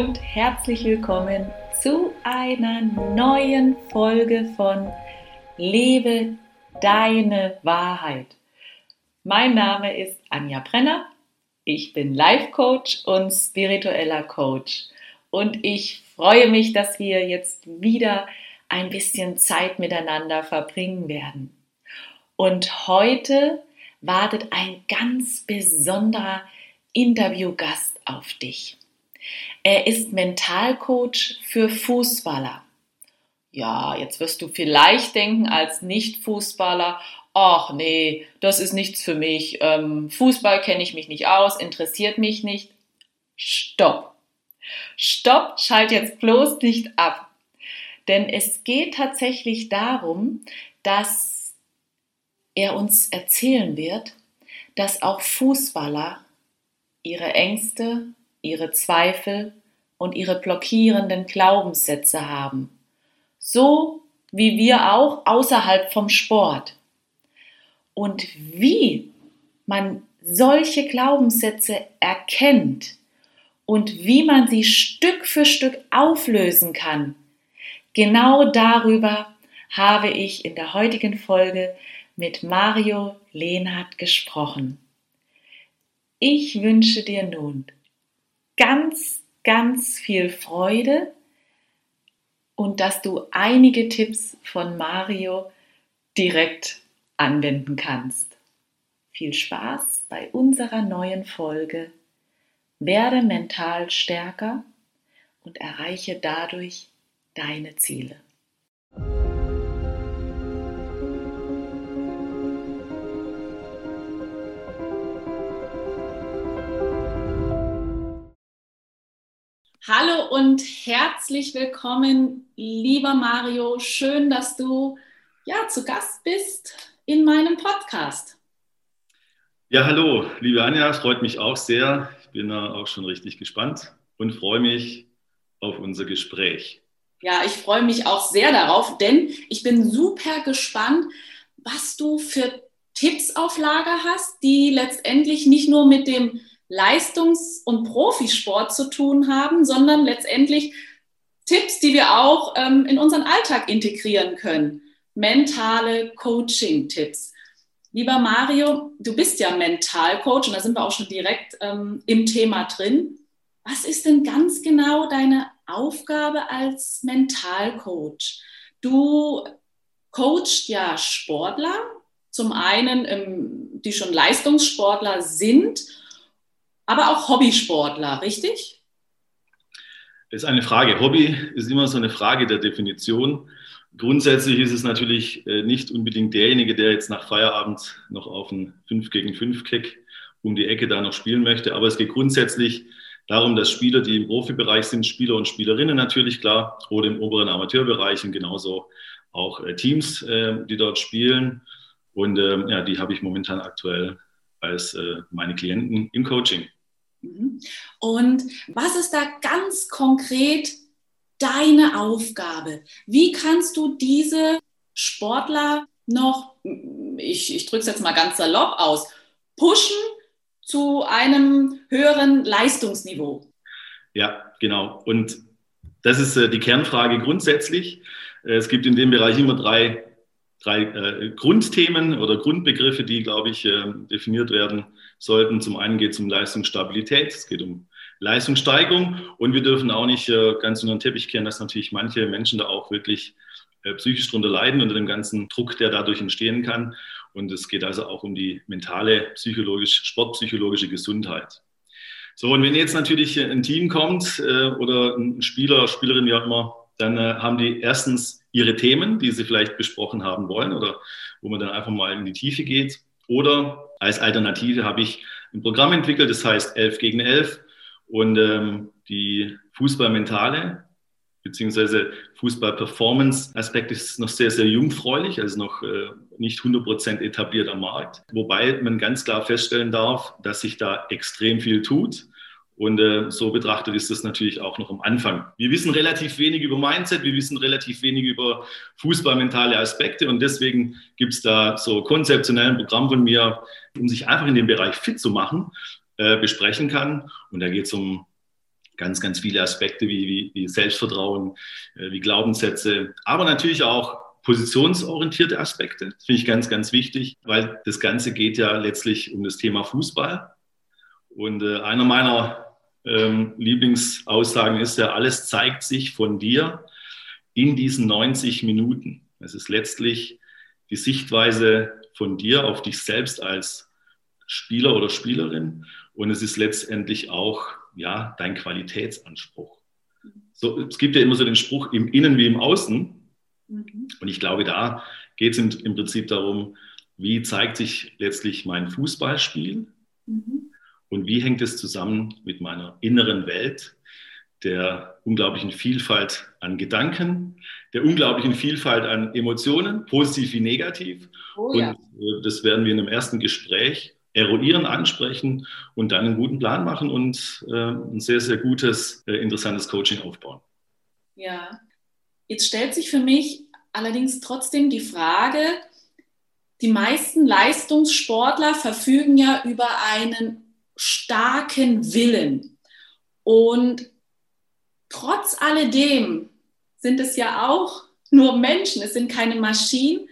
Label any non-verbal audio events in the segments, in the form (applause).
Und herzlich willkommen zu einer neuen Folge von Lebe deine Wahrheit. Mein Name ist Anja Brenner. Ich bin Life Coach und spiritueller Coach. Und ich freue mich, dass wir jetzt wieder ein bisschen Zeit miteinander verbringen werden. Und heute wartet ein ganz besonderer Interviewgast auf dich. Er ist Mentalcoach für Fußballer. Ja, jetzt wirst du vielleicht denken als Nicht-Fußballer, ach nee, das ist nichts für mich, ähm, Fußball kenne ich mich nicht aus, interessiert mich nicht. Stopp. Stopp, schalt jetzt bloß nicht ab. Denn es geht tatsächlich darum, dass er uns erzählen wird, dass auch Fußballer ihre Ängste, ihre Zweifel und ihre blockierenden Glaubenssätze haben. So wie wir auch außerhalb vom Sport. Und wie man solche Glaubenssätze erkennt und wie man sie Stück für Stück auflösen kann, genau darüber habe ich in der heutigen Folge mit Mario Lehnhardt gesprochen. Ich wünsche dir nun ganz, ganz viel Freude und dass du einige Tipps von Mario direkt anwenden kannst. Viel Spaß bei unserer neuen Folge. Werde mental stärker und erreiche dadurch deine Ziele. Und herzlich willkommen, lieber Mario. Schön, dass du ja zu Gast bist in meinem Podcast. Ja, hallo, liebe Anja, freut mich auch sehr. Ich bin auch schon richtig gespannt und freue mich auf unser Gespräch. Ja, ich freue mich auch sehr darauf, denn ich bin super gespannt, was du für Tipps auf Lager hast, die letztendlich nicht nur mit dem Leistungs- und Profisport zu tun haben, sondern letztendlich Tipps, die wir auch ähm, in unseren Alltag integrieren können. Mentale Coaching-Tipps. Lieber Mario, du bist ja Mentalcoach und da sind wir auch schon direkt ähm, im Thema drin. Was ist denn ganz genau deine Aufgabe als Mentalcoach? Du coachst ja Sportler, zum einen, ähm, die schon Leistungssportler sind aber auch Hobbysportler, richtig? Das ist eine Frage. Hobby ist immer so eine Frage der Definition. Grundsätzlich ist es natürlich äh, nicht unbedingt derjenige, der jetzt nach Feierabend noch auf einen 5 gegen 5 Kick um die Ecke da noch spielen möchte. Aber es geht grundsätzlich darum, dass Spieler, die im Profibereich sind, Spieler und Spielerinnen natürlich klar, oder im oberen Amateurbereich und genauso auch äh, Teams, äh, die dort spielen. Und ähm, ja, die habe ich momentan aktuell als meine Klienten im Coaching. Mhm. Und was ist da ganz konkret deine Aufgabe? Wie kannst du diese Sportler noch, ich, ich drücke es jetzt mal ganz salopp aus, pushen zu einem höheren Leistungsniveau? Ja, genau. Und das ist äh, die Kernfrage grundsätzlich. Äh, es gibt in dem Bereich immer drei, drei äh, Grundthemen oder Grundbegriffe, die, glaube ich, äh, definiert werden sollten. Zum einen geht es um Leistungsstabilität, es geht um Leistungssteigerung und wir dürfen auch nicht äh, ganz unter den Teppich kehren, dass natürlich manche Menschen da auch wirklich äh, psychisch drunter leiden, unter dem ganzen Druck, der dadurch entstehen kann. Und es geht also auch um die mentale, psychologisch, sportpsychologische Gesundheit. So, und wenn jetzt natürlich ein Team kommt äh, oder ein Spieler, Spielerin, wie auch immer, dann äh, haben die erstens ihre Themen, die sie vielleicht besprochen haben wollen oder wo man dann einfach mal in die Tiefe geht. Oder als Alternative habe ich ein Programm entwickelt, das heißt 11 gegen 11 und ähm, die Fußballmentale beziehungsweise Fußball-Performance-Aspekt ist noch sehr, sehr jungfräulich, also noch äh, nicht 100 Prozent etabliert am Markt. Wobei man ganz klar feststellen darf, dass sich da extrem viel tut. Und äh, so betrachtet ist das natürlich auch noch am Anfang. Wir wissen relativ wenig über Mindset, wir wissen relativ wenig über fußballmentale Aspekte und deswegen gibt es da so konzeptionell ein Programm von mir, um sich einfach in dem Bereich fit zu machen, äh, besprechen kann. Und da geht es um ganz, ganz viele Aspekte wie, wie, wie Selbstvertrauen, äh, wie Glaubenssätze, aber natürlich auch positionsorientierte Aspekte. Das finde ich ganz, ganz wichtig, weil das Ganze geht ja letztlich um das Thema Fußball. Und äh, einer meiner ähm, Lieblingsaussagen ist ja, alles zeigt sich von dir in diesen 90 Minuten. Es ist letztlich die Sichtweise von dir auf dich selbst als Spieler oder Spielerin und es ist letztendlich auch ja, dein Qualitätsanspruch. So, es gibt ja immer so den Spruch im Innen wie im Außen. Mhm. Und ich glaube, da geht es im, im, Prinzip darum, wie zeigt sich letztlich mein Fußballspiel mhm. Und wie hängt es zusammen mit meiner inneren Welt, der unglaublichen Vielfalt an Gedanken, der unglaublichen Vielfalt an Emotionen, positiv wie negativ. Oh, ja. Und äh, das werden wir in einem ersten Gespräch eruieren, ansprechen und dann einen guten Plan machen und äh, ein sehr, sehr gutes, äh, interessantes Coaching aufbauen. Ja, jetzt stellt sich für mich allerdings trotzdem die Frage, die meisten Leistungssportler verfügen ja über einen starken Willen. Und trotz alledem sind es ja auch nur Menschen, es sind keine Maschinen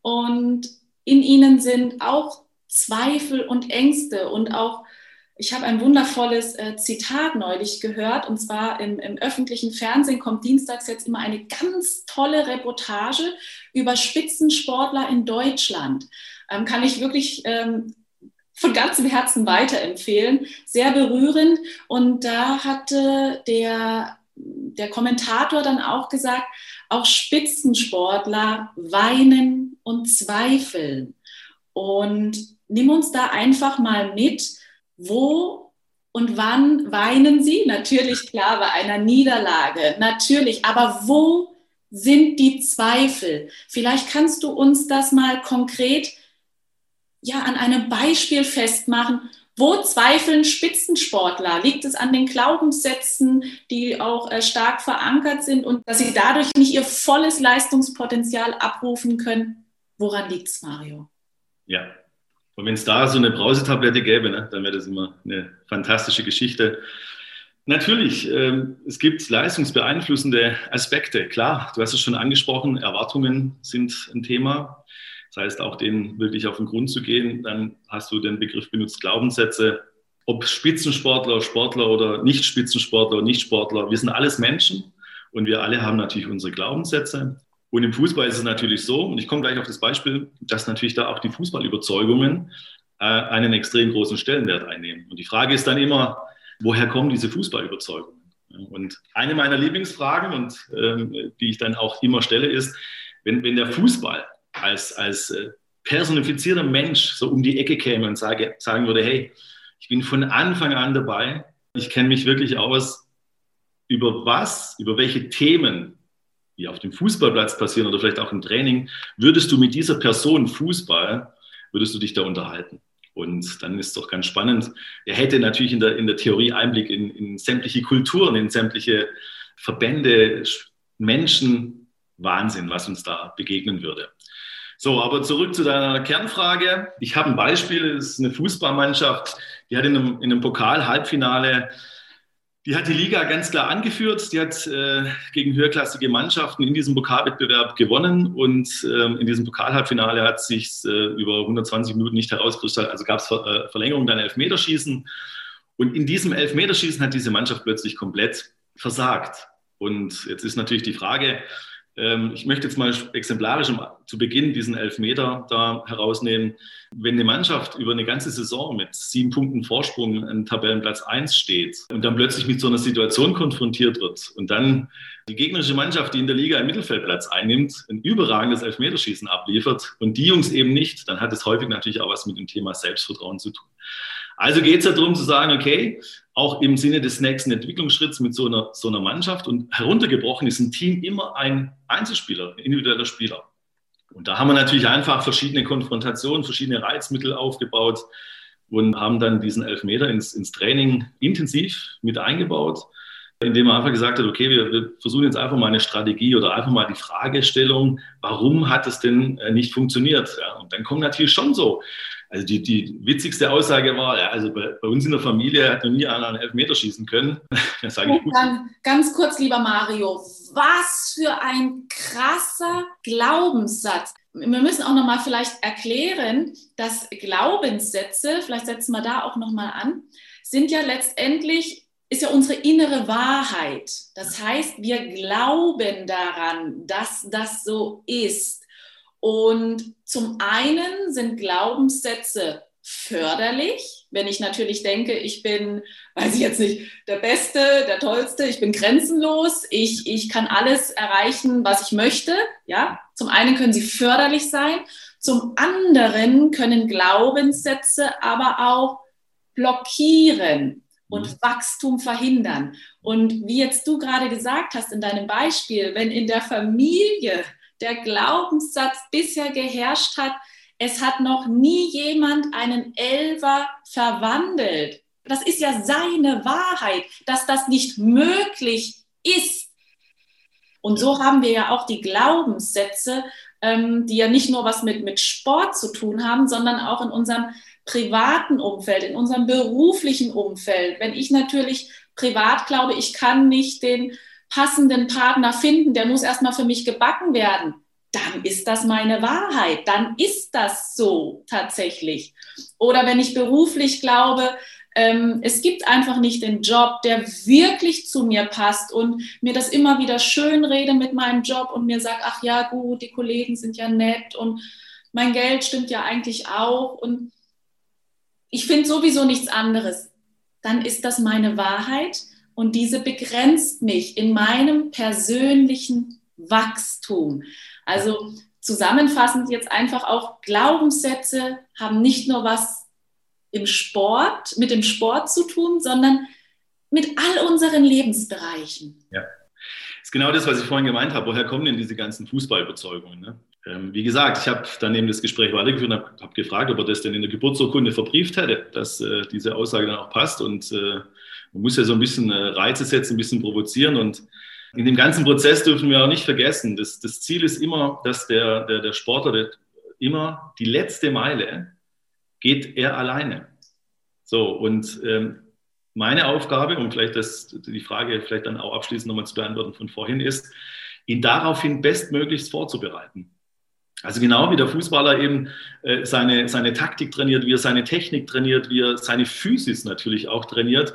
und in ihnen sind auch Zweifel und Ängste und auch, ich habe ein wundervolles äh, Zitat neulich gehört und zwar im, im öffentlichen Fernsehen kommt dienstags jetzt immer eine ganz tolle Reportage über Spitzensportler in Deutschland. Ähm, kann ich wirklich ähm, von ganzem Herzen weiterempfehlen. Sehr berührend. Und da hatte der der Kommentator dann auch gesagt, auch Spitzensportler weinen und zweifeln. Und nimm uns da einfach mal mit, wo und wann weinen sie? Natürlich klar bei einer Niederlage, natürlich, aber wo sind die Zweifel? Vielleicht kannst du uns das mal konkret ja an einem Beispiel festmachen wo zweifeln Spitzensportler? Liegt es an den Glaubenssätzen, die auch äh, stark verankert sind und dass sie dadurch nicht ihr volles Leistungspotenzial abrufen können? Woran liegt es, Mario? Ja, und wenn es da so eine Brausetablette gäbe, ne, dann wäre das immer eine fantastische Geschichte. Natürlich, ähm, es gibt leistungsbeeinflussende Aspekte. Klar, du hast es schon angesprochen, Erwartungen sind ein Thema. Das heißt, auch denen wirklich auf den Grund zu gehen. Dann hast du den Begriff benutzt, Glaubenssätze. Ob Spitzensportler, Sportler oder Nicht-Spitzensportler, Nicht-Sportler, wir sind alles Menschen und wir alle haben natürlich unsere Glaubenssätze. Und im Fußball ist es natürlich so, und ich komme gleich auf das Beispiel, dass natürlich da auch die Fußballüberzeugungen äh, einen extrem großen Stellenwert einnehmen. Und die Frage ist dann immer, woher kommen diese Fußballüberzeugungen? Und eine meiner Lieblingsfragen, und ähm, die ich dann auch immer stelle, ist, wenn, wenn der Fußball als, als äh, personifizierter Mensch so um die Ecke käme und sage, sagen würde, hey, ich bin von Anfang an dabei, ich kenne mich wirklich aus, über was, über welche Themen, die auf dem Fußballplatz passieren oder vielleicht auch im Training, würdest du mit dieser Person Fußball, würdest du dich da unterhalten? Und dann ist es doch ganz spannend. Er hätte natürlich in der, in der Theorie Einblick in, in sämtliche Kulturen, in sämtliche Verbände, Menschen, Wahnsinn, was uns da begegnen würde. So, aber zurück zu deiner Kernfrage. Ich habe ein Beispiel, es ist eine Fußballmannschaft, die hat in einem, in einem Pokal-Halbfinale, die hat die Liga ganz klar angeführt. Die hat äh, gegen höherklassige Mannschaften in diesem Pokalwettbewerb gewonnen und ähm, in diesem Pokal-Halbfinale hat sich äh, über 120 Minuten nicht herauskristallisiert. Also gab es Ver äh, Verlängerung, dann Elfmeterschießen. Und in diesem Elfmeterschießen hat diese Mannschaft plötzlich komplett versagt. Und jetzt ist natürlich die Frage, ich möchte jetzt mal exemplarisch zu Beginn diesen Elfmeter da herausnehmen. Wenn eine Mannschaft über eine ganze Saison mit sieben Punkten Vorsprung an Tabellenplatz 1 steht und dann plötzlich mit so einer Situation konfrontiert wird und dann die gegnerische Mannschaft, die in der Liga einen Mittelfeldplatz einnimmt, ein überragendes Elfmeterschießen abliefert und die Jungs eben nicht, dann hat es häufig natürlich auch was mit dem Thema Selbstvertrauen zu tun. Also geht es ja darum zu sagen, okay, auch im Sinne des nächsten Entwicklungsschritts mit so einer, so einer Mannschaft und heruntergebrochen ist ein Team immer ein Einzelspieler, ein individueller Spieler. Und da haben wir natürlich einfach verschiedene Konfrontationen, verschiedene Reizmittel aufgebaut und haben dann diesen Elfmeter ins, ins Training intensiv mit eingebaut. indem er einfach gesagt hat, okay, wir, wir, versuchen jetzt einfach mal eine Strategie oder einfach mal die Fragestellung, warum hat es denn äh, nicht funktioniert? Ja, und dann kommen natürlich schon so. Also die, die witzigste Aussage war, ja, also bei, bei, uns in der Familie hat noch nie einer einen Elfmeter schießen können. (laughs) Das sage ich gut. Dann ganz kurz, lieber Mario, was für ein krasser Glaubenssatz. Wir müssen auch noch mal vielleicht erklären, dass Glaubenssätze, vielleicht setzen wir da auch noch mal an, sind ja letztendlich ist ja unsere innere Wahrheit. Das heißt, wir glauben daran, dass das so ist. Und zum einen sind Glaubenssätze förderlich, wenn ich natürlich denke, ich bin, weiß ich jetzt nicht, der Beste, der Tollste, ich bin grenzenlos, ich, ich kann alles erreichen, was ich möchte. Ja, zum einen können sie förderlich sein, zum anderen können Glaubenssätze aber auch blockieren und mhm. Wachstum verhindern. Und wie jetzt du gerade gesagt hast in deinem Beispiel, wenn in der Familie der Glaubenssatz bisher geherrscht hat, es hat noch nie jemand einen Elfer verwandelt. Das ist ja seine Wahrheit, dass das nicht möglich ist. Und so haben wir ja auch die Glaubenssätze, ähm, die ja nicht nur was mit, mit Sport zu tun haben, sondern auch in unserem privaten Umfeld, in unserem beruflichen Umfeld, wenn ich natürlich privat glaube, ich kann nicht den passenden Partner finden, der muss erstmal für mich gebacken werden, dann ist das meine Wahrheit, dann ist das so tatsächlich. Oder wenn ich beruflich glaube, ähm, es gibt einfach nicht den Job, der wirklich zu mir passt und mir das immer wieder schön rede mit meinem Job und mir sagt, ach ja, gut, die Kollegen sind ja nett und mein Geld stimmt ja eigentlich auch und ich finde sowieso nichts anderes, dann ist das meine Wahrheit und diese begrenzt mich in meinem persönlichen Wachstum. Also zusammenfassend jetzt einfach auch Glaubenssätze haben nicht nur was im Sport, mit dem Sport zu tun, sondern mit all unseren Lebensbereichen. Ja, das ist genau das, was ich vorhin gemeint habe. Woher kommen denn diese ganzen Fußballüberzeugungen? Ne? Ähm, wie gesagt, ich habe dann eben das Gespräch weitergeführt und habe hab gefragt, ob er das denn in der Geburtsurkunde verbrieft hätte, dass äh, diese Aussage dann auch passt. Und äh, man muss ja so ein bisschen äh, Reize setzen, ein bisschen provozieren. Und in dem ganzen Prozess dürfen wir auch nicht vergessen, das, das Ziel ist immer, dass der, der, der Sportler der, immer die letzte Meile geht er alleine. So, und ähm, meine Aufgabe, um vielleicht das, die Frage vielleicht dann auch abschließend nochmal zu beantworten von vorhin, ist, ihn daraufhin bestmöglichst vorzubereiten. Also genau wie der Fußballer eben äh, seine, seine Taktik trainiert, wie er seine Technik trainiert, wie er seine Physis natürlich auch trainiert.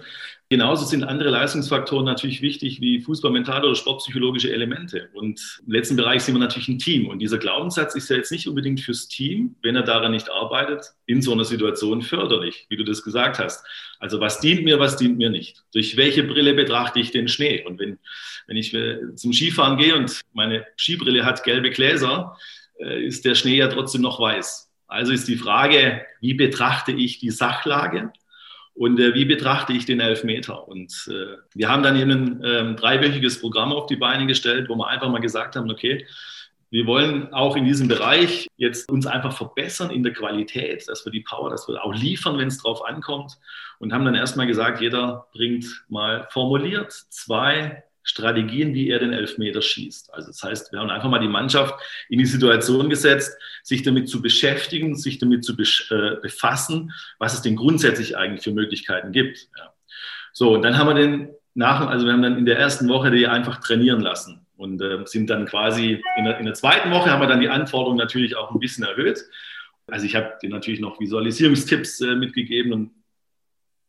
Genauso sind andere Leistungsfaktoren natürlich wichtig wie fußballmentale oder sportpsychologische Elemente. Und im letzten Bereich sind wir natürlich ein Team. Und dieser Glaubenssatz ist ja jetzt nicht unbedingt fürs Team, wenn er daran nicht arbeitet, in so einer Situation förderlich, wie du das gesagt hast. Also was dient mir, was dient mir nicht? Durch welche Brille betrachte ich den Schnee? Und wenn, wenn ich äh, zum Skifahren gehe und meine Skibrille hat gelbe Gläser, äh, ist der Schnee ja trotzdem noch weiß. Also ist die Frage, wie betrachte ich die Sachlage und äh, wie betrachte ich den Elfmeter? Und äh, wir haben dann eben ein ähm, dreiwöchiges Programm auf die Beine gestellt, wo wir einfach mal gesagt haben, okay, wir wollen auch in diesem Bereich jetzt uns einfach verbessern in der Qualität, dass wir die Power, dass wir auch liefern, wenn es drauf ankommt. Und haben dann erstmal gesagt, jeder bringt mal formuliert zwei Strategien, wie er den Elfmeter schießt. Also das heißt, wir haben einfach mal die Mannschaft in die Situation gesetzt, sich damit zu beschäftigen, sich damit zu äh, befassen, was es denn grundsätzlich eigentlich für Möglichkeiten gibt. Ja. So, und dann haben wir den nach, also wir haben dann in der ersten Woche die einfach trainieren lassen und äh, sind dann quasi in der, in der zweiten Woche haben wir dann die Anforderungen natürlich auch ein bisschen erhöht. Also ich habe dir natürlich noch Visualisierungstipps äh, mitgegeben und,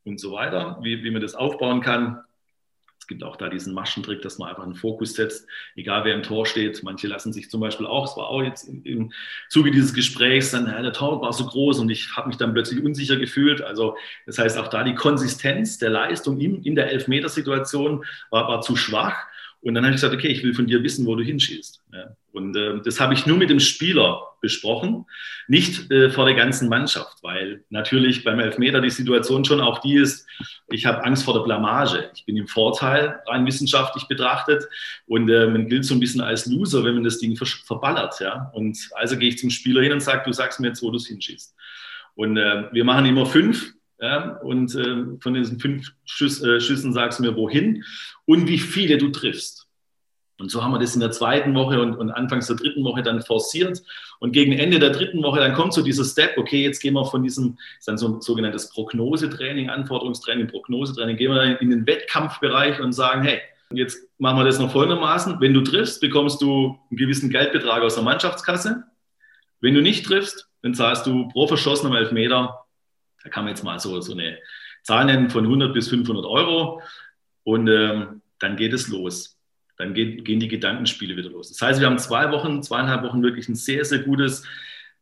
und so weiter, wie, wie man das aufbauen kann gibt auch da diesen Maschentrick, dass man einfach einen Fokus setzt, egal wer im Tor steht. Manche lassen sich zum Beispiel auch, es war auch jetzt im, im Zuge dieses Gesprächs, dann, ja, der Tor war so groß und ich habe mich dann plötzlich unsicher gefühlt. Also das heißt, auch da die Konsistenz der Leistung in, in der Elfmetersituation war, war zu schwach. Und dann habe ich gesagt, okay, ich will von dir wissen, wo du hinschießt. Ja. Und äh, das habe ich nur mit dem Spieler besprochen, nicht äh, vor der ganzen Mannschaft, weil natürlich beim Elfmeter die Situation schon auch die ist, ich habe Angst vor der Blamage. Ich bin im Vorteil, rein wissenschaftlich betrachtet. Und äh, man gilt so ein bisschen als Loser, wenn man das Ding ver verballert. Ja. Und also gehe ich zum Spieler hin und sage, du sagst mir jetzt, wo du es hinschießt. Und äh, wir machen immer fünf Ja, und äh, von diesen fünf Schüss, äh, Schüssen sagst du mir, wohin und wie viele du triffst. Und so haben wir das in der zweiten Woche und, und anfangs der dritten Woche dann forciert. Und gegen Ende der dritten Woche, dann kommt so dieser Step, okay, jetzt gehen wir von diesem, ist dann so ein sogenanntes Prognosetraining, Anforderungstraining, Prognosetraining, gehen wir dann in den Wettkampfbereich und sagen, hey, jetzt machen wir das noch folgendermaßen. Wenn du triffst, bekommst du einen gewissen Geldbetrag aus der Mannschaftskasse. Wenn du nicht triffst, dann zahlst du pro verschossenem Elfmeter, da kann man jetzt mal so, so eine Zahl nennen von 100 bis 500 Euro. Und ähm, dann geht es los dann gehen, gehen die Gedankenspiele wieder los. Das heißt, wir haben zwei Wochen, zweieinhalb Wochen wirklich ein sehr, sehr gutes,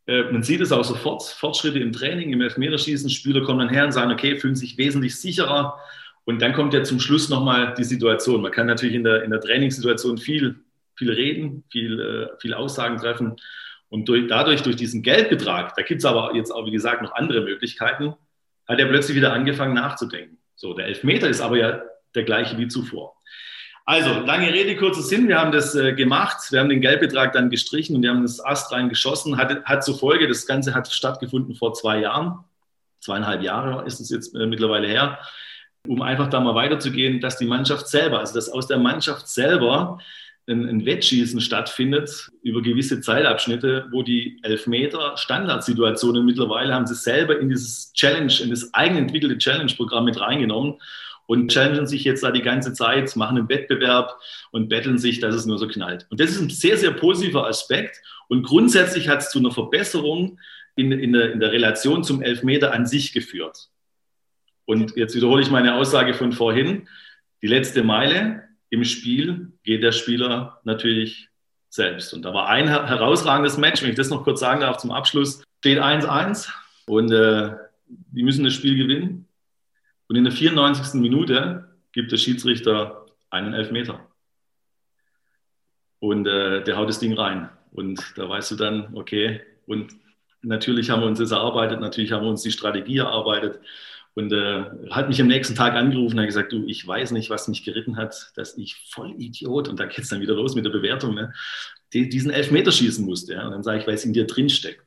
äh, man sieht es auch sofort, Fortschritte im Training, im Elfmeterschießen. Spieler kommen dann her und sagen, okay, fühlen sich wesentlich sicherer. Und dann kommt ja zum Schluss nochmal die Situation. Man kann natürlich in der, in der Trainingssituation viel, viel reden, viel, äh, viel Aussagen treffen. Und durch, dadurch, durch diesen Geldbetrag, da gibt es aber jetzt auch, wie gesagt, noch andere Möglichkeiten, hat er plötzlich wieder angefangen nachzudenken. So, der Elfmeter ist aber ja der gleiche wie zuvor. Also, lange Rede, kurzer Sinn. Wir haben das äh, gemacht. Wir haben den Geldbetrag dann gestrichen und wir haben das Ast rein geschossen. Hat, hat zur Folge, das Ganze hat stattgefunden vor zwei Jahren. Zweieinhalb Jahre ist es jetzt äh, mittlerweile her. Um einfach da mal weiterzugehen, dass die Mannschaft selber, also dass aus der Mannschaft selber ein, ein Wettschießen stattfindet über gewisse Zeitabschnitte, wo die Elfmeter Standardsituationen mittlerweile haben sie selber in dieses Challenge, in das eigenentwickelte Challenge-Programm mit reingenommen und challengen sich jetzt da die ganze Zeit, machen einen Wettbewerb und betteln sich, dass es nur so knallt. Und das ist ein sehr, sehr positiver Aspekt. Und grundsätzlich hat es zu einer Verbesserung in, in, der, in der Relation zum Elfmeter an sich geführt. Und jetzt wiederhole ich meine Aussage von vorhin. Die letzte Meile im Spiel geht der Spieler natürlich selbst. Und da war ein herausragendes Match, wenn ich das noch kurz sagen darf zum Abschluss, steht 1-1 und äh, die müssen das Spiel gewinnen. Und in der 94. Minute gibt der Schiedsrichter einen Elfmeter. Und äh, der haut das Ding rein. Und da weißt du dann, okay, und natürlich haben wir uns das erarbeitet, natürlich haben wir uns die Strategie erarbeitet. Und äh, hat mich am nächsten Tag angerufen und hat gesagt, du, ich weiß nicht, was mich geritten hat, dass ich voll Idiot, und da geht es dann wieder los mit der Bewertung, ne, die, diesen Elfmeter schießen musste. Ja. Und dann sage ich, weil es in dir drin steckt.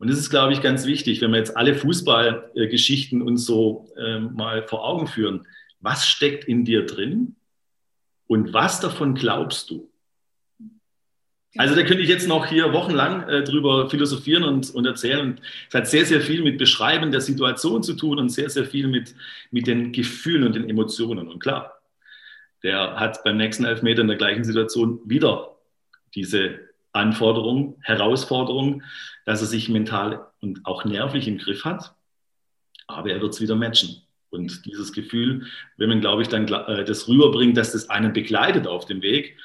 Und das ist, glaube ich, ganz wichtig, wenn wir jetzt alle Fußballgeschichten uns so äh, mal vor Augen führen. Was steckt in dir drin und was davon glaubst du? Also da könnte ich jetzt noch hier wochenlang äh, drüber philosophieren und, und erzählen. Und es hat sehr, sehr viel mit Beschreiben der Situation zu tun und sehr, sehr viel mit, mit den Gefühlen und den Emotionen. Und klar, der hat beim nächsten Elfmeter in der gleichen Situation wieder diese Anforderung, Herausforderung, dass er sich mental und auch nervlich im Griff hat, aber er wird es wieder matchen. Und dieses Gefühl, wenn man, glaube ich, dann äh, das rüberbringt, dass das einen begleitet auf dem Weg,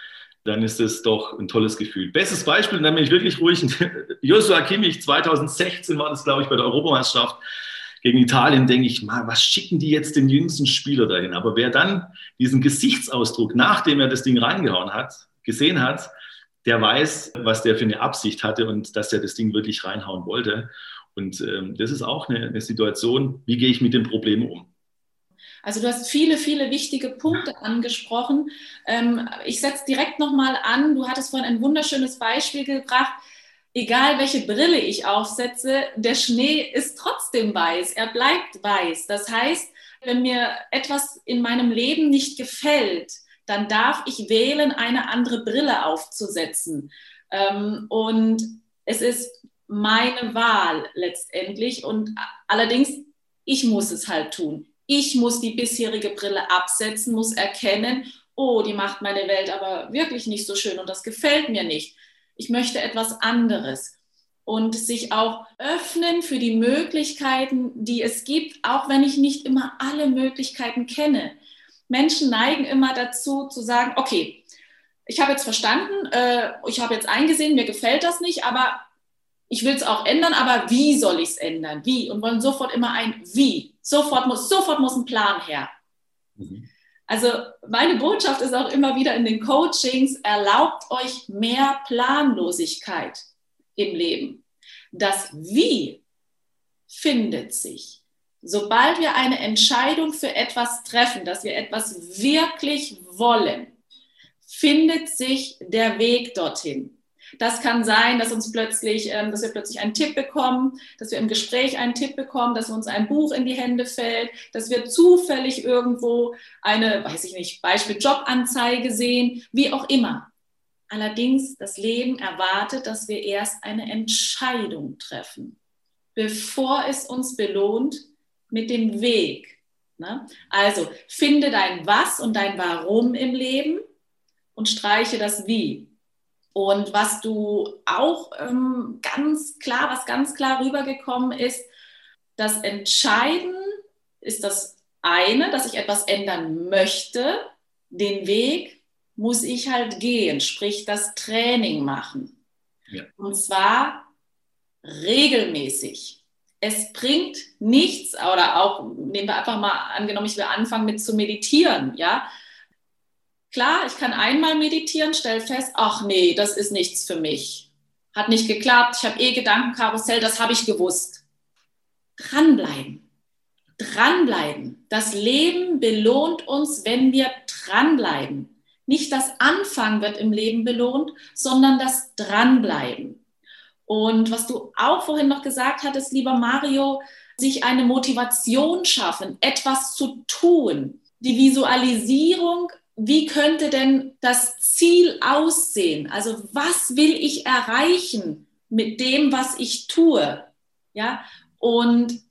dann ist es doch ein tolles Gefühl. Bestes Beispiel, dann bin ich wirklich ruhig. (laughs) Joshua Kimmich, 2016 war das, glaube ich, bei der Europameisterschaft gegen Italien, denke ich, mal, was schicken die jetzt den jüngsten Spieler dahin? Aber wer dann diesen Gesichtsausdruck, nachdem er das Ding reingehauen hat, gesehen hat, der weiß, was der für eine Absicht hatte und dass er das Ding wirklich reinhauen wollte. Und ähm, das ist auch eine, eine Situation, wie gehe ich mit dem Problem um? Also du hast viele, viele wichtige Punkte angesprochen. Ähm, ich setze direkt nochmal an. Du hattest vorhin ein wunderschönes Beispiel gebracht. Egal welche Brille ich aufsetze, der Schnee ist trotzdem weiß. Er bleibt weiß. Das heißt, wenn mir etwas in meinem Leben nicht gefällt, dann darf ich wählen, eine andere Brille aufzusetzen. Ähm, und es ist meine Wahl letztendlich. Und allerdings, ich muss es halt tun. Ich muss die bisherige Brille absetzen, muss erkennen, oh, die macht meine Welt aber wirklich nicht so schön und das gefällt mir nicht. Ich möchte etwas anderes. Und sich auch öffnen für die Möglichkeiten, die es gibt, auch wenn ich nicht immer alle Möglichkeiten kenne. Menschen neigen immer dazu zu sagen, okay, ich habe jetzt verstanden, äh, ich habe jetzt eingesehen, mir gefällt das nicht, aber ich will es auch ändern, aber wie soll ich es ändern? Wie? Und wollen sofort immer ein Wie. Sofort muss, sofort muss ein Plan her. Mhm. Also meine Botschaft ist auch immer wieder in den Coachings, erlaubt euch mehr Planlosigkeit im Leben. Das Wie findet sich sobald wir eine Entscheidung für etwas treffen, dass wir etwas wirklich wollen, findet sich der Weg dorthin. Das kann sein, dass uns plötzlich, ähm, dass wir plötzlich einen Tipp bekommen, dass wir im Gespräch einen Tipp bekommen, dass uns ein Buch in die Hände fällt, dass wir zufällig irgendwo eine, weiß ich nicht, Beispiel Jobanzeige sehen, wie auch immer. Allerdings, das Leben erwartet, dass wir erst eine Entscheidung treffen, bevor es uns belohnt mit dem Weg. Ne? Also finde dein Was und dein Warum im Leben und streiche das Wie. Und was du auch ähm, ganz klar, was ganz klar rübergekommen ist, das Entscheiden ist das eine, dass ich etwas ändern möchte. Den Weg muss ich halt gehen, sprich das Training machen. Ja. Und zwar regelmäßig. Es bringt nichts, oder auch, nehmen wir einfach mal angenommen, ich will anfangen mit zu meditieren, ja, Klar, ich kann einmal meditieren, stelle fest, ach nee, das ist nichts für mich. Hat nicht geklappt, ich habe eh Gedankenkarussell, das habe ich gewusst. Dranbleiben. Dranbleiben. Das Leben belohnt uns, wenn wir dranbleiben. Nicht das Anfangen wird im Leben belohnt, sondern das Dranbleiben. Und was du auch vorhin noch gesagt hattest, lieber Mario, sich eine Motivation schaffen, etwas zu tun. Die Visualisierung wie könnte denn das Ziel aussehen? Also was will ich erreichen mit dem, was ich tue? Ja, und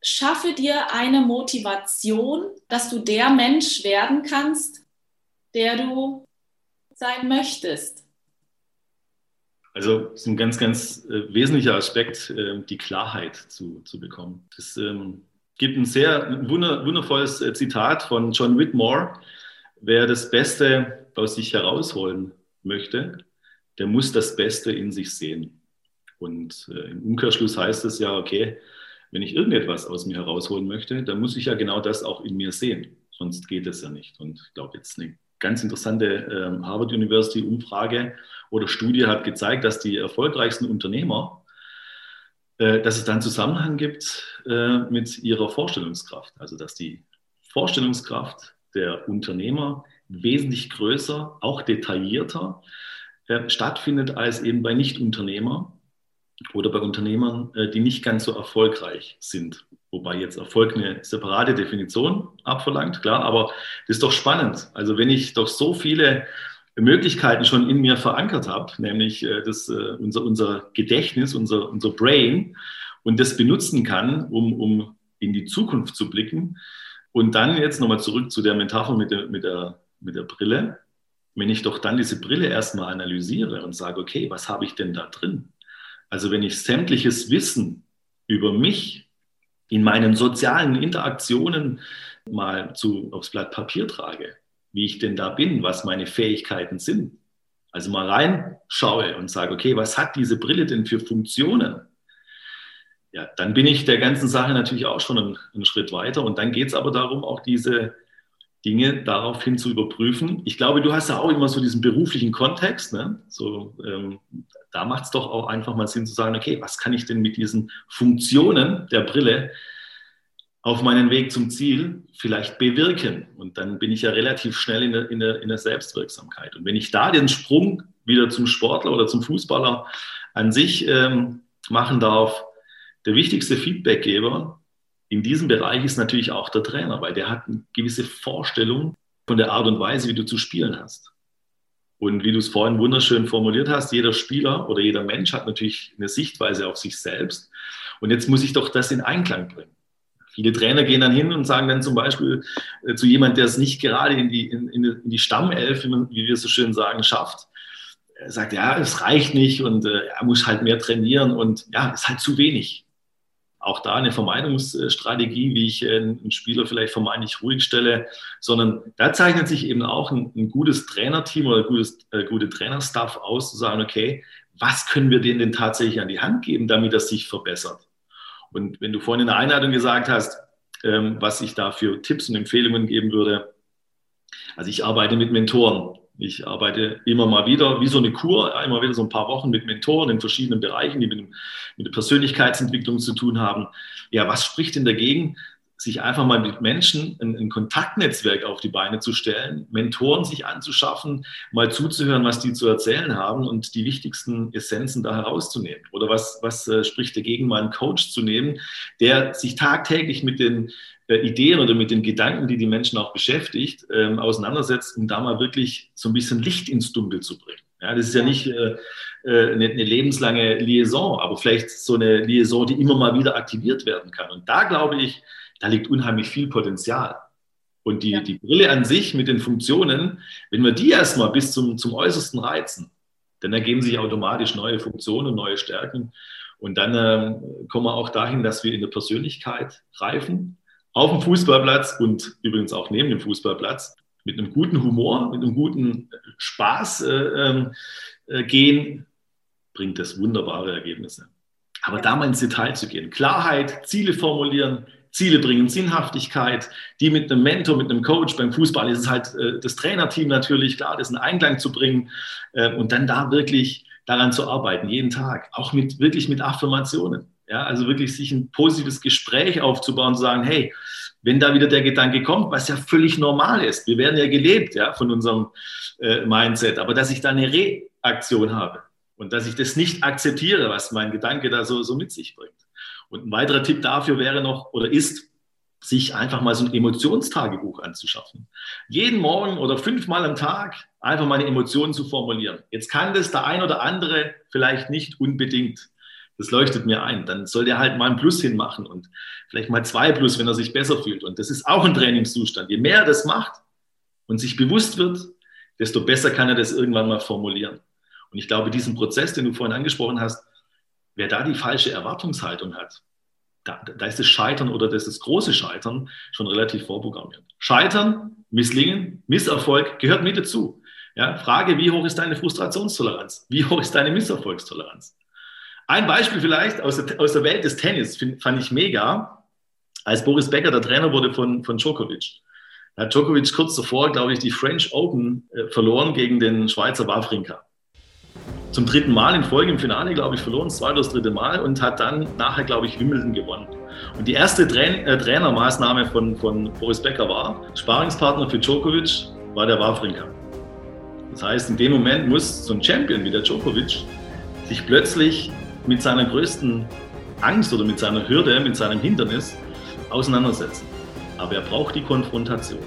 schaffe dir eine Motivation, dass du der Mensch werden kannst, der du sein möchtest. Also es ist ein ganz, ganz äh, wesentlicher Aspekt, äh, die Klarheit zu, zu bekommen. Es ähm, gibt ein sehr wunder, wundervolles äh, Zitat von John Whitmore, wer das Beste aus sich herausholen möchte, der muss das Beste in sich sehen. Und äh, im Umkehrschluss heißt es ja, okay, wenn ich irgendetwas aus mir herausholen möchte, dann muss ich ja genau das auch in mir sehen. Sonst geht es ja nicht. Und ich glaube, jetzt eine ganz interessante äh, Harvard University Umfrage oder Studie hat gezeigt, dass die erfolgreichsten Unternehmer, äh, dass es dann Zusammenhang gibt äh, mit ihrer Vorstellungskraft. Also dass die Vorstellungskraft der Unternehmer wesentlich größer, auch detaillierter äh, stattfindet als eben bei Nichtunternehmern oder bei Unternehmern, die nicht ganz so erfolgreich sind. Wobei jetzt Erfolg eine separate Definition abverlangt, klar, aber das ist doch spannend. Also wenn ich doch so viele Möglichkeiten schon in mir verankert habe, nämlich äh, das, äh, unser, unser Gedächtnis, unser, unser Brain und das benutzen kann, um, um in die Zukunft zu blicken, und dann jetzt nochmal zurück zu der Metapher mit der, mit, der, mit der Brille. Wenn ich doch dann diese Brille erstmal analysiere und sage, okay, was habe ich denn da drin? Also wenn ich sämtliches Wissen über mich in meinen sozialen Interaktionen mal zu, aufs Blatt Papier trage, wie ich denn da bin, was meine Fähigkeiten sind. Also mal reinschaue und sage, okay, was hat diese Brille denn für Funktionen? ja, dann bin ich der ganzen Sache natürlich auch schon einen, einen Schritt weiter. Und dann geht es aber darum, auch diese Dinge daraufhin zu überprüfen. Ich glaube, du hast ja auch immer so diesen beruflichen Kontext. Ne? So, ähm, da macht es doch auch einfach mal Sinn zu sagen, okay, was kann ich denn mit diesen Funktionen der Brille auf meinen Weg zum Ziel vielleicht bewirken? Und dann bin ich ja relativ schnell in der, in der, in der Selbstwirksamkeit. Und wenn ich da den Sprung wieder zum Sportler oder zum Fußballer an sich ähm, machen darf, der wichtigste Feedbackgeber in diesem Bereich ist natürlich auch der Trainer, weil der hat eine gewisse Vorstellung von der Art und Weise, wie du zu spielen hast. Und wie du es vorhin wunderschön formuliert hast, jeder Spieler oder jeder Mensch hat natürlich eine Sichtweise auf sich selbst. Und jetzt muss ich doch das in Einklang bringen. Viele Trainer gehen dann hin und sagen dann zum Beispiel äh, zu jemandem, der es nicht gerade in die, in, in die Stammelf, wie, wir so schön sagen, schafft, er sagt, ja, es reicht nicht und äh, er muss halt mehr trainieren und ja, ist halt zu wenig auch da eine Vermeidungsstrategie, wie ich äh, einen Spieler vielleicht vermeintlich ruhig stelle, sondern da zeichnet sich eben auch ein, ein gutes Trainerteam oder gutes, äh, gute Trainerstaff aus, zu sagen, okay, was können wir denen denn tatsächlich an die Hand geben, damit das sich verbessert? Und wenn du vorhin in der Einleitung gesagt hast, ähm, was ich da für Tipps und Empfehlungen geben würde, also ich arbeite mit Mentoren ich arbeite immer mal wieder, wie so eine Kur, immer wieder so ein paar Wochen mit Mentoren in verschiedenen Bereichen, die mit, mit der Persönlichkeitsentwicklung zu tun haben. Ja, was spricht denn dagegen, sich einfach mal mit Menschen ein, ein, Kontaktnetzwerk auf die Beine zu stellen, Mentoren sich anzuschaffen, mal zuzuhören, was die zu erzählen haben und die wichtigsten Essenzen da herauszunehmen. Oder was, was äh, spricht dagegen, mal einen Coach zu nehmen, der sich tagtäglich mit den äh, Ideen oder mit den Gedanken, die die Menschen auch beschäftigt, ähm, auseinandersetzt, um da mal wirklich so ein bisschen Licht ins Dunkel zu bringen. Ja, das ist ja nicht äh, äh, eine, eine, lebenslange Liaison, aber vielleicht so eine Liaison, die immer mal wieder aktiviert werden kann. Und da glaube ich, da liegt unheimlich viel Potenzial. Und die, ja. die Brille an sich mit den Funktionen, wenn wir die erstmal bis zum, zum Äußersten reizen, dann ergeben sich automatisch neue Funktionen neue Stärken. Und dann äh, kommen wir auch dahin, dass wir in der Persönlichkeit reifen, auf dem Fußballplatz und übrigens auch neben dem Fußballplatz, mit einem guten Humor, mit einem guten Spaß äh, ähm, äh, gehen, bringt das wunderbare Ergebnisse. Aber da mal ins Detail zu gehen, Klarheit, Ziele formulieren, Ziele bringen, Sinnhaftigkeit, die mit einem Mentor, mit einem Coach, beim Fußball ist es halt äh, das Trainerteam natürlich, klar, das in Einklang zu bringen äh, und dann da wirklich daran zu arbeiten, jeden Tag, auch mit wirklich mit Affirmationen. Ja, also wirklich sich ein positives Gespräch aufzubauen zu sagen, hey, wenn da wieder der Gedanke kommt, was ja völlig normal ist, wir werden ja gelebt ja, von unserem äh, Mindset, aber dass ich da eine Reaktion habe und dass ich das nicht akzeptiere, was mein Gedanke da so, so mit sich bringt. Und ein weiterer Tipp dafür wäre noch oder ist, sich einfach mal so ein Emotionstagebuch anzuschaffen. Jeden Morgen oder fünfmal am Tag einfach meine Emotionen zu formulieren. Jetzt kann das der ein oder andere vielleicht nicht unbedingt das leuchtet mir ein. Dann soll der halt mal ein Plus hinmachen und vielleicht mal zwei Plus, wenn er sich besser fühlt. Und das ist auch ein Trainingszustand. Je mehr er das macht und sich bewusst wird, desto besser kann er das irgendwann mal formulieren. Und ich glaube, diesen Prozess, den du vorhin angesprochen hast, wer da die falsche Erwartungshaltung hat, da, da ist das Scheitern oder das, das große Scheitern schon relativ vorprogrammiert. Scheitern, Misslingen, Misserfolg gehört mit dazu. Ja, Frage, wie hoch ist deine Frustrationstoleranz? Wie hoch ist deine Misserfolgstoleranz? Ein Beispiel vielleicht aus der, aus der Welt des Tennis find, fand ich mega, als Boris Becker der Trainer wurde von, von Djokovic. Da hat Djokovic kurz davor, glaube ich, die French Open äh, verloren gegen den Schweizer Wawrinka. Zum dritten Mal in Folge im Finale, glaube ich, verloren, das zweite oder das dritte Mal und hat dann nachher, glaube ich, Wimbledon gewonnen. Und die erste Train äh, Trainermaßnahme von, von Boris Becker war, Sparingspartner für Djokovic war der Wawrinka. Das heißt, in dem Moment muss so ein Champion wie der Djokovic sich plötzlich mit seiner größten Angst oder mit seiner Hürde, mit seinem Hindernis auseinandersetzen. Aber er braucht die Konfrontation.